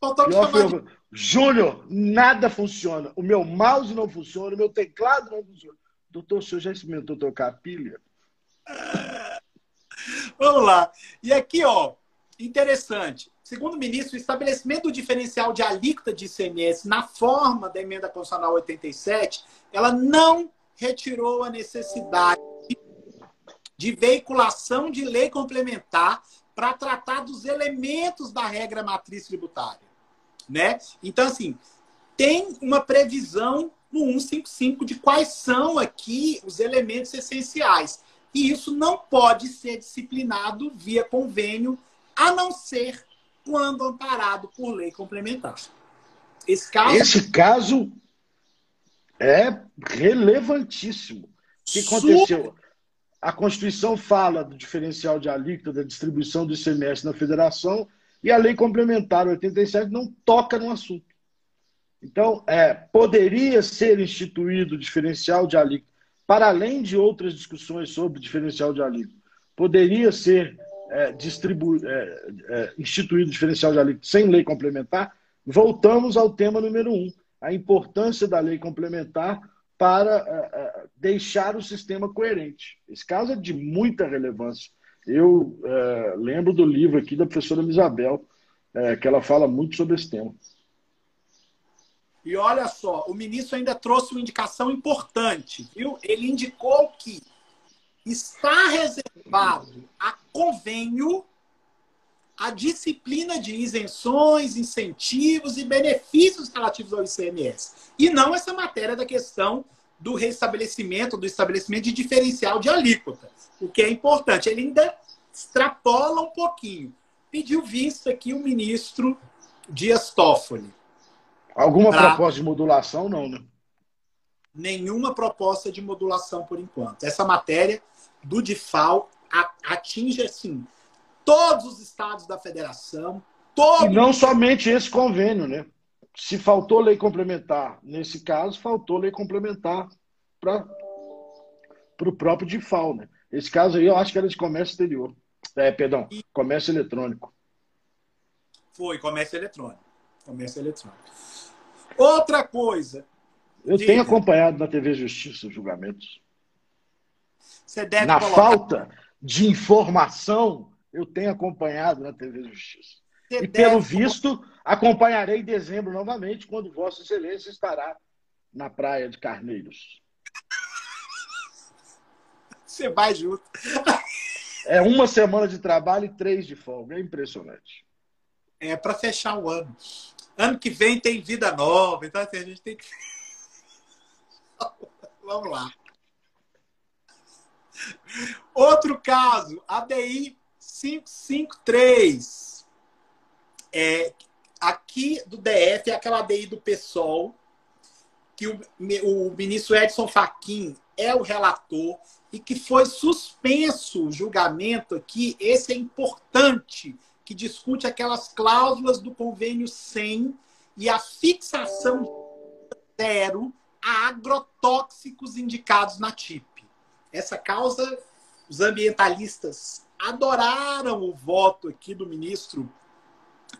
Faltou me chamar de... Júnior, nada funciona. O meu mouse não funciona, o meu teclado não funciona. Doutor, o senhor já experimentou trocar a pilha? Vamos lá. E aqui, ó, interessante. Segundo o ministro, o estabelecimento do diferencial de alíquota de ICMS na forma da emenda constitucional 87, ela não retirou a necessidade de veiculação de lei complementar para tratar dos elementos da regra matriz tributária, né? Então assim, tem uma previsão no 155 de quais são aqui os elementos essenciais. E isso não pode ser disciplinado via convênio, a não ser quando amparado por lei complementar. Esse caso, Esse caso é relevantíssimo. O que aconteceu? a Constituição fala do diferencial de alíquota da distribuição do ICMS na federação e a lei complementar 87 não toca no assunto. Então, é, poderia ser instituído diferencial de alíquota, para além de outras discussões sobre diferencial de alíquota, poderia ser é, é, é, instituído diferencial de alíquota sem lei complementar? Voltamos ao tema número um, a importância da lei complementar para é, é, deixar o sistema coerente. Esse caso é de muita relevância. Eu é, lembro do livro aqui da professora Isabel, que ela fala muito sobre esse tema. E olha só, o ministro ainda trouxe uma indicação importante, viu? Ele indicou que está reservado a convênio a disciplina de isenções, incentivos e benefícios relativos ao ICMS. E não essa matéria da questão do restabelecimento, do estabelecimento de diferencial de alíquota, o que é importante. Ele ainda extrapola um pouquinho. Pediu vista aqui o ministro Dias Toffoli. Alguma pra... proposta de modulação, não, né? Nenhuma proposta de modulação por enquanto. Essa matéria do DIFAL atinge, assim, todos os estados da federação. Todo... E não somente esse convênio, né? Se faltou lei complementar, nesse caso, faltou lei complementar para o próprio DIFAL, né? Esse caso aí eu acho que era de comércio exterior. É, perdão, comércio eletrônico. Foi, comércio eletrônico. Comércio eletrônico. Outra coisa. Eu diga. tenho acompanhado na TV Justiça os julgamentos. Você deve na colocar... falta de informação, eu tenho acompanhado na TV Justiça. Você e pelo visto, acompanharei em dezembro novamente, quando Vossa Excelência estará na praia de Carneiros. Você vai junto. É uma semana de trabalho e três de folga. É impressionante. É para fechar o ano. Ano que vem tem vida nova, então assim, a gente tem que. Vamos lá. Outro caso, ADI 553. É, aqui do DF é aquela ADI do PSOL, que o, o ministro Edson Fachin é o relator e que foi suspenso o julgamento aqui. Esse é importante que discute aquelas cláusulas do convênio 100 e a fixação zero a agrotóxicos indicados na TIP. Essa causa, os ambientalistas adoraram o voto aqui do ministro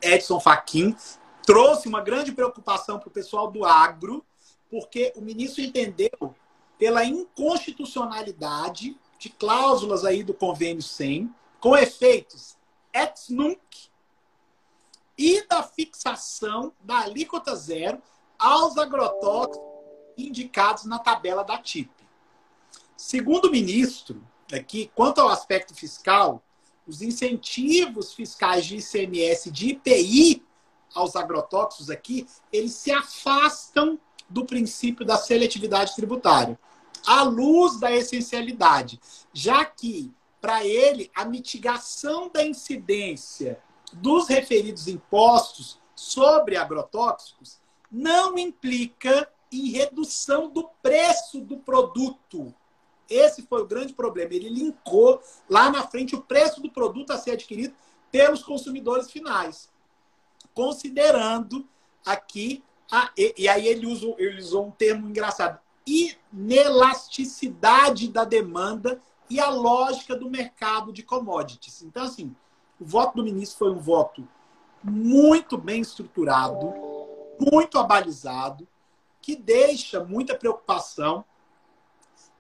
Edson Fachin, trouxe uma grande preocupação para o pessoal do agro, porque o ministro entendeu pela inconstitucionalidade de cláusulas aí do convênio 100, com efeitos ex nunc e da fixação da alíquota zero aos agrotóxicos indicados na tabela da TIP. Segundo o ministro, aqui, quanto ao aspecto fiscal, os incentivos fiscais de ICMS de IPI aos agrotóxicos aqui, eles se afastam do princípio da seletividade tributária, à luz da essencialidade, já que para ele, a mitigação da incidência dos referidos impostos sobre agrotóxicos não implica em redução do preço do produto. Esse foi o grande problema. Ele linkou lá na frente o preço do produto a ser adquirido pelos consumidores finais, considerando aqui a, e, e aí ele usou, ele usou um termo engraçado, inelasticidade da demanda e a lógica do mercado de commodities. Então, assim, o voto do ministro foi um voto muito bem estruturado, muito abalizado, que deixa muita preocupação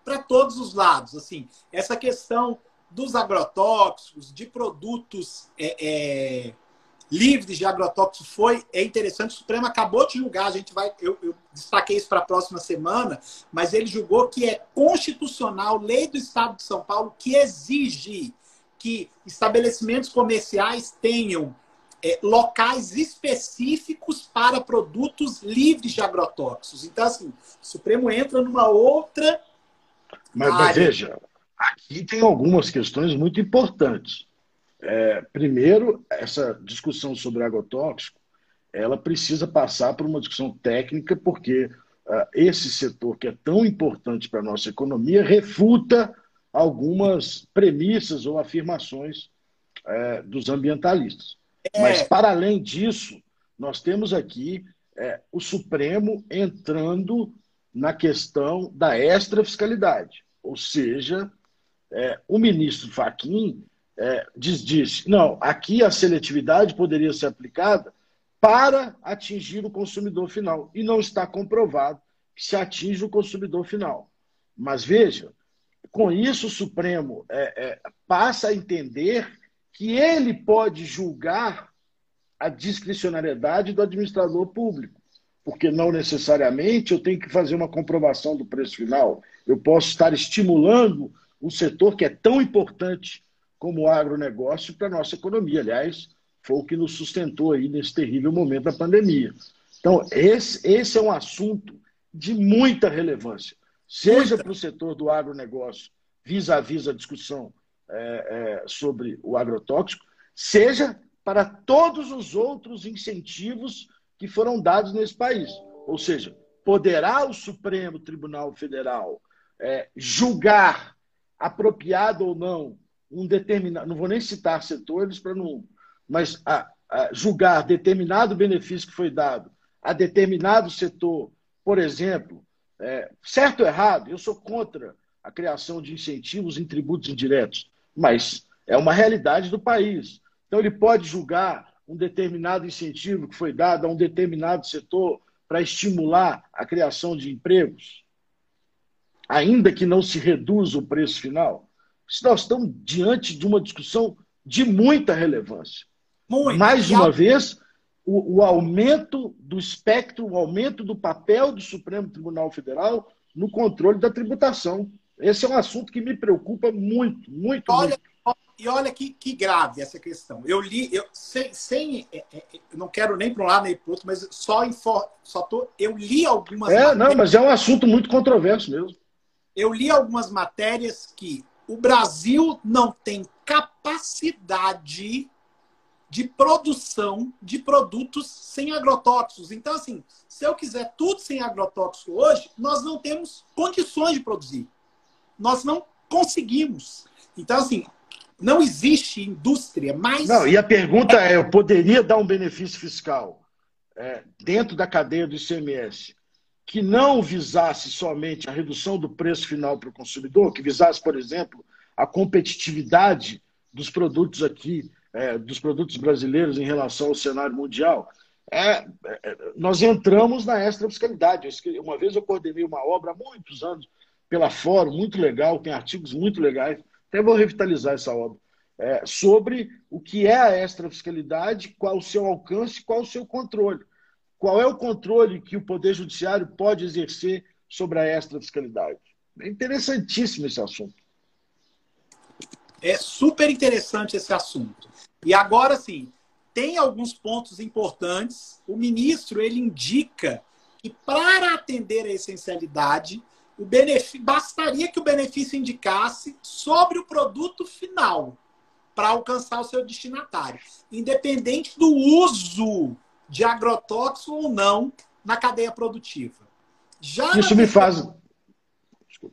para todos os lados. Assim, essa questão dos agrotóxicos, de produtos é, é, livres de agrotóxicos foi é interessante. O Supremo acabou de julgar, a gente vai, eu, eu destaquei isso para a próxima semana, mas ele julgou que é constitucional, lei do Estado de São Paulo, que exige que estabelecimentos comerciais tenham é, locais específicos para produtos livres de agrotóxicos. Então, assim, o Supremo entra numa outra. Mas, mas veja, aqui tem algumas questões muito importantes. É, primeiro, essa discussão sobre agrotóxico, ela precisa passar por uma discussão técnica, porque uh, esse setor que é tão importante para a nossa economia refuta algumas premissas ou afirmações é, dos ambientalistas. É. Mas, para além disso, nós temos aqui é, o Supremo entrando na questão da extrafiscalidade. Ou seja, é, o ministro Faquim é, diz, diz, não, aqui a seletividade poderia ser aplicada para atingir o consumidor final. E não está comprovado que se atinge o consumidor final. Mas veja, com isso o Supremo é, é, passa a entender que ele pode julgar a discricionariedade do administrador público, porque não necessariamente eu tenho que fazer uma comprovação do preço final. Eu posso estar estimulando um setor que é tão importante como agronegócio para a nossa economia. Aliás, foi o que nos sustentou aí nesse terrível momento da pandemia. Então, esse, esse é um assunto de muita relevância, seja para o setor do agronegócio, vis-à-vis -vis a discussão é, é, sobre o agrotóxico, seja para todos os outros incentivos que foram dados nesse país. Ou seja, poderá o Supremo Tribunal Federal é, julgar apropriado ou não um determinado, não vou nem citar setores para não, mas a, a julgar determinado benefício que foi dado a determinado setor, por exemplo, é, certo ou errado, eu sou contra a criação de incentivos em tributos indiretos, mas é uma realidade do país. Então, ele pode julgar um determinado incentivo que foi dado a um determinado setor para estimular a criação de empregos, ainda que não se reduza o preço final. Nós estamos diante de uma discussão de muita relevância. Muito. Mais uma vez, o, o, aumento do espectro, o aumento do papel do Supremo Tribunal Federal no controle da tributação. Esse é um assunto que me preocupa muito, muito. Olha, muito. E olha que, que grave essa questão. Eu li, eu, sem, sem é, é, não quero nem para um lado nem para outro, mas só, infor, só tô, eu li algumas. É, não, mas é um assunto muito controverso mesmo. Eu li algumas matérias que o Brasil não tem capacidade de produção de produtos sem agrotóxicos. Então, assim, se eu quiser tudo sem agrotóxico hoje, nós não temos condições de produzir. Nós não conseguimos. Então, assim, não existe indústria mais. Não, e a pergunta é: eu poderia dar um benefício fiscal é, dentro da cadeia do ICMS que não visasse somente a redução do preço final para o consumidor, que visasse, por exemplo, a competitividade dos produtos aqui, é, dos produtos brasileiros em relação ao cenário mundial? É, é, nós entramos na extra-fiscalidade. Uma vez eu coordenei uma obra há muitos anos pela Fórum, muito legal, tem artigos muito legais até vou revitalizar essa obra, é, sobre o que é a extrafiscalidade, qual o seu alcance, qual o seu controle. Qual é o controle que o Poder Judiciário pode exercer sobre a extrafiscalidade? É interessantíssimo esse assunto. É super interessante esse assunto. E agora sim, tem alguns pontos importantes. O ministro ele indica que para atender a essencialidade, o benefício, bastaria que o benefício indicasse sobre o produto final para alcançar o seu destinatário, independente do uso de agrotóxico ou não na cadeia produtiva. Já isso me faz.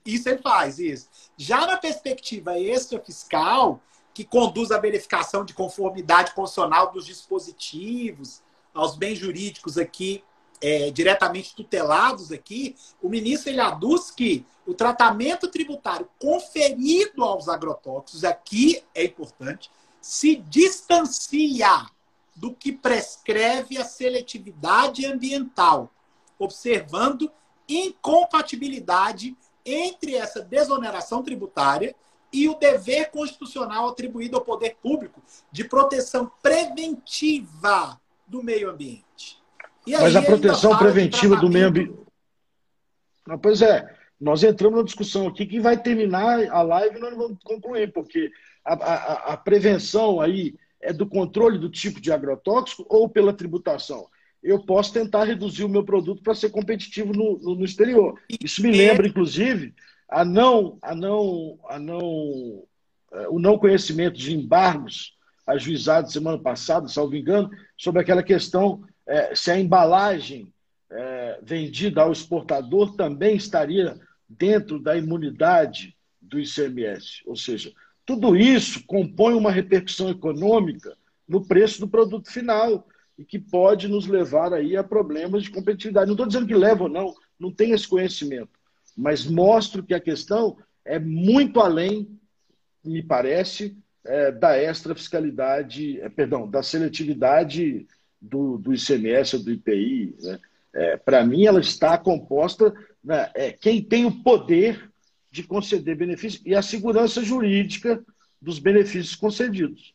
Isso ele faz, isso. Já na perspectiva extra-fiscal, que conduz à verificação de conformidade constitucional dos dispositivos, aos bens jurídicos aqui é, diretamente tutelados aqui, o ministro ele aduz que o tratamento tributário conferido aos agrotóxicos, aqui é importante, se distancia do que prescreve a seletividade ambiental, observando incompatibilidade entre essa desoneração tributária e o dever constitucional atribuído ao poder público de proteção preventiva do meio ambiente. Mas a proteção preventiva do meio ambiente. Pois é, nós entramos na discussão aqui que vai terminar a live e nós não vamos concluir, porque a, a, a, prevenção aí é do controle do tipo de agrotóxico ou pela tributação. Eu posso tentar reduzir o meu produto para ser competitivo no, no, no, exterior. Isso me lembra, inclusive, a não, a não, a não, é, o não conhecimento de embargos ajuizados semana passada, salvo engano, sobre aquela questão é, se a embalagem é, vendida ao exportador também estaria dentro da imunidade do ICMS. Ou seja, tudo isso compõe uma repercussão econômica no preço do produto final e que pode nos levar aí a problemas de competitividade. Não estou dizendo que leva ou não, não tenho esse conhecimento, mas mostro que a questão é muito além, me parece, é, da extra fiscalidade, é, perdão, da seletividade do, do ICMS ou do IPI. Né? É, Para mim, ela está composta, né, é, quem tem o poder de conceder benefícios e a segurança jurídica dos benefícios concedidos.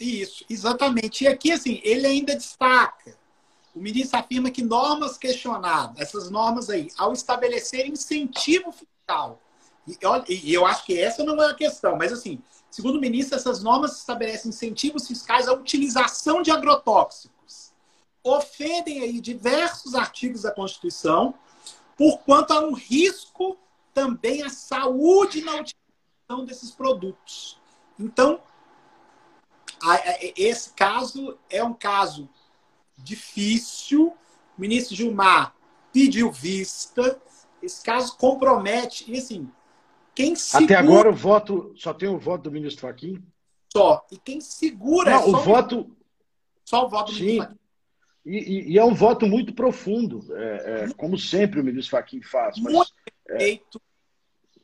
Isso, exatamente. E aqui, assim, ele ainda destaca. O ministro afirma que normas questionadas, essas normas aí, ao estabelecer incentivo fiscal, e, eu acho que essa não é a questão, mas assim, segundo o ministro, essas normas estabelecem incentivos fiscais à utilização de agrotóxicos. Ofendem aí diversos artigos da Constituição, por quanto há um risco também à saúde na utilização desses produtos. Então, esse caso é um caso difícil. O ministro Gilmar pediu vista. Esse caso compromete. E assim, quem segura... Até agora o voto só tem o voto do ministro Faquim? Só. E quem segura Não, é o voto. Só o voto do Sim. ministro Faquim. E, e, e, é um voto muito profundo, é, é, como sempre o ministro Faquim faz. Mas, muito é,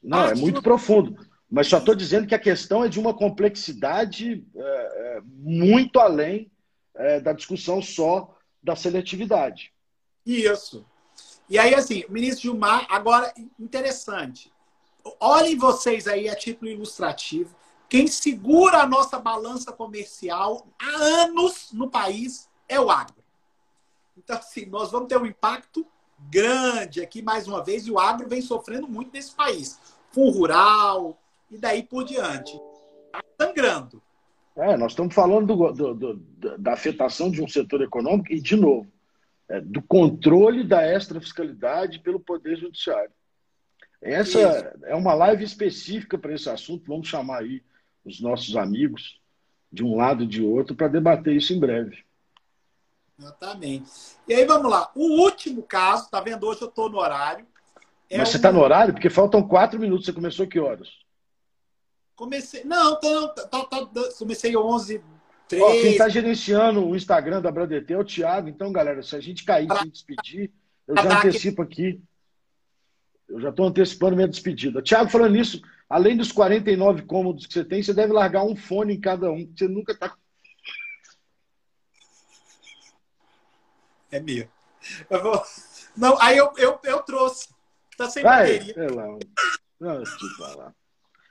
não, é muito profundo. Mas só estou dizendo que a questão é de uma complexidade é, é, muito além é, da discussão só da seletividade. Isso. E aí, assim, o ministro Gilmar, agora, interessante. Olhem vocês aí a título ilustrativo. Quem segura a nossa balança comercial há anos no país é o agro. Então, assim, nós vamos ter um impacto grande aqui, mais uma vez, e o agro vem sofrendo muito nesse país. Fundo rural, e daí por diante. Está sangrando. É, nós estamos falando do, do, do, da afetação de um setor econômico e, de novo, é, do controle da extrafiscalidade pelo Poder Judiciário. Essa isso. é uma live específica para esse assunto. Vamos chamar aí os nossos amigos de um lado e de outro para debater isso em breve. Exatamente. E aí vamos lá. O último caso, tá vendo? Hoje eu estou no horário. É Mas você está um... no horário? Porque faltam quatro minutos. Você começou que horas? Comecei. Não, tá, tá, tá, comecei 11, 3. Ó, quem está gerenciando o Instagram da Bradet é o Thiago. Então, galera, se a gente cair sem despedir, eu já antecipo aqui. Eu já estou antecipando minha despedida. Thiago, falando nisso, além dos 49 cômodos que você tem, você deve largar um fone em cada um, você nunca está. É meu. Eu vou... Não, aí eu, eu, eu trouxe. Tá sem Vai, bateria. Não, eu falar.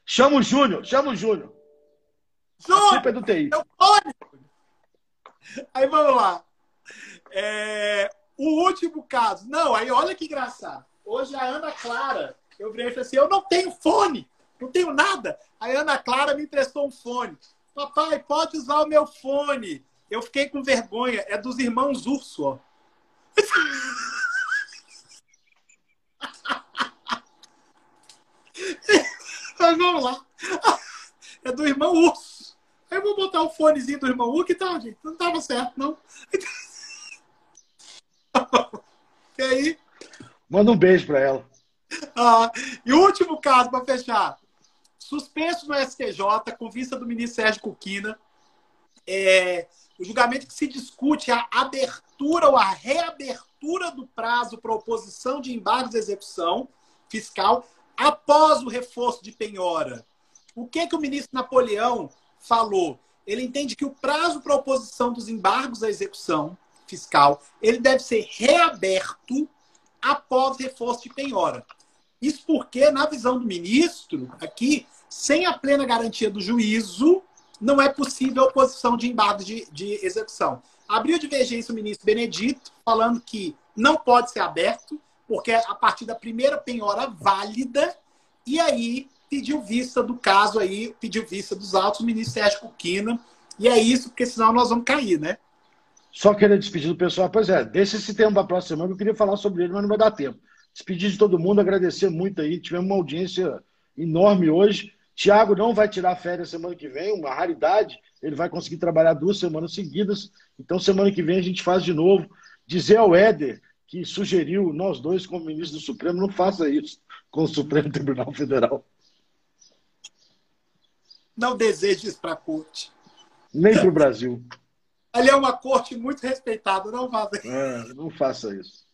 Chama o Júnior, chama o Júnior. Júnior! A culpa é do TI. Aí vamos lá. É, o último caso. Não, aí olha que engraçado. Hoje a Ana Clara, eu virei e falei assim: eu não tenho fone, não tenho nada. Aí a Ana Clara me emprestou um fone. Papai, pode usar o meu fone. Eu fiquei com vergonha. É dos irmãos Urso, ó. Mas vamos lá. É do irmão Urso. Aí eu vou botar o fonezinho do irmão Urso, que tal, gente? Não estava certo, não. E aí? Manda um beijo para ela. Ah, e o último caso, para fechar. Suspenso no STJ, com vista do ministro Sérgio Cuquina. É, o julgamento que se discute é a abertura ou a reabertura do prazo para oposição de embargos de execução fiscal após o reforço de penhora. O que, que o ministro Napoleão falou? Ele entende que o prazo para oposição dos embargos à execução fiscal ele deve ser reaberto após reforço de penhora. Isso porque, na visão do ministro, aqui, sem a plena garantia do juízo, não é possível oposição de embargos de, de execução. Abriu divergência o ministro Benedito, falando que não pode ser aberto, porque a partir da primeira penhora válida, e aí pediu vista do caso aí, pediu vista dos autos, o ministro Sérgio Cuquina, e é isso, porque senão nós vamos cair, né? Só queria despedir do pessoal, pois é, deixa esse tema para a próxima semana, eu queria falar sobre ele, mas não vai dar tempo. Despedir de todo mundo, agradecer muito aí, tivemos uma audiência enorme hoje. Tiago não vai tirar férias semana que vem, uma raridade, ele vai conseguir trabalhar duas semanas seguidas, então semana que vem a gente faz de novo. Dizer ao Éder que sugeriu nós dois como ministro do Supremo, não faça isso. com o Supremo Tribunal Federal. Não desejo isso para a corte. Nem para o Brasil. Ali é uma corte muito respeitada, não faça é, Não faça isso.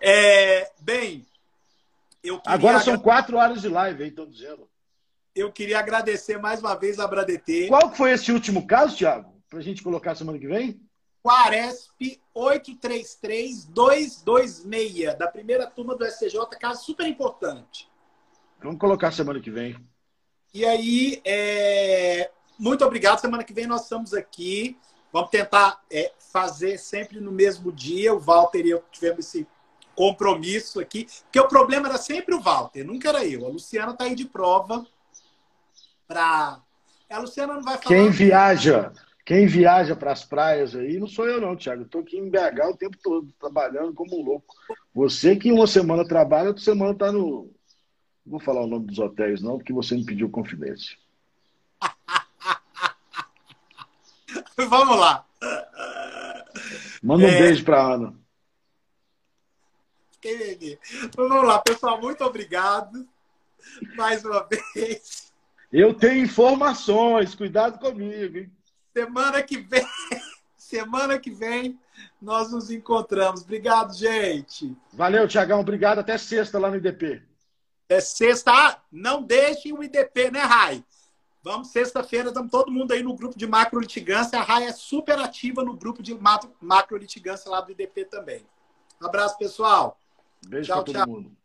É, bem, Agora são quatro horas de live, aí, estão dizendo. Eu queria agradecer mais uma vez a Bradt. Qual foi esse último caso, Thiago? Para a gente colocar semana que vem? Quaresp 833226, da primeira turma do STJ, caso super importante. Vamos colocar semana que vem. E aí, é... muito obrigado. Semana que vem nós estamos aqui. Vamos tentar é, fazer sempre no mesmo dia. O Walter e eu tivemos esse compromisso aqui, porque o problema era sempre o Walter, nunca era eu. A Luciana está aí de prova para. A Luciana não vai falar. Quem viaja, quem viaja para as praias aí, não sou eu, não, Thiago. Estou aqui em BH o tempo todo, trabalhando como um louco. Você que uma semana trabalha, outra semana está no. Não vou falar o nome dos hotéis, não, porque você me pediu confidência. Vamos lá. Manda um é... beijo para Ana. Vamos lá, pessoal. Muito obrigado mais uma vez. Eu tenho informações. Cuidado comigo. Hein? Semana que vem, semana que vem, nós nos encontramos. Obrigado, gente. Valeu, Tiagão. Obrigado. Até sexta lá no IDP. É sexta. Ah, não deixem o IDP, né, Rai? Vamos, sexta-feira, estamos todo mundo aí no grupo de macro litigância. A Rai é super ativa no grupo de macro litigância lá do IDP também. Um abraço, pessoal. Beijo para todo tchau. mundo.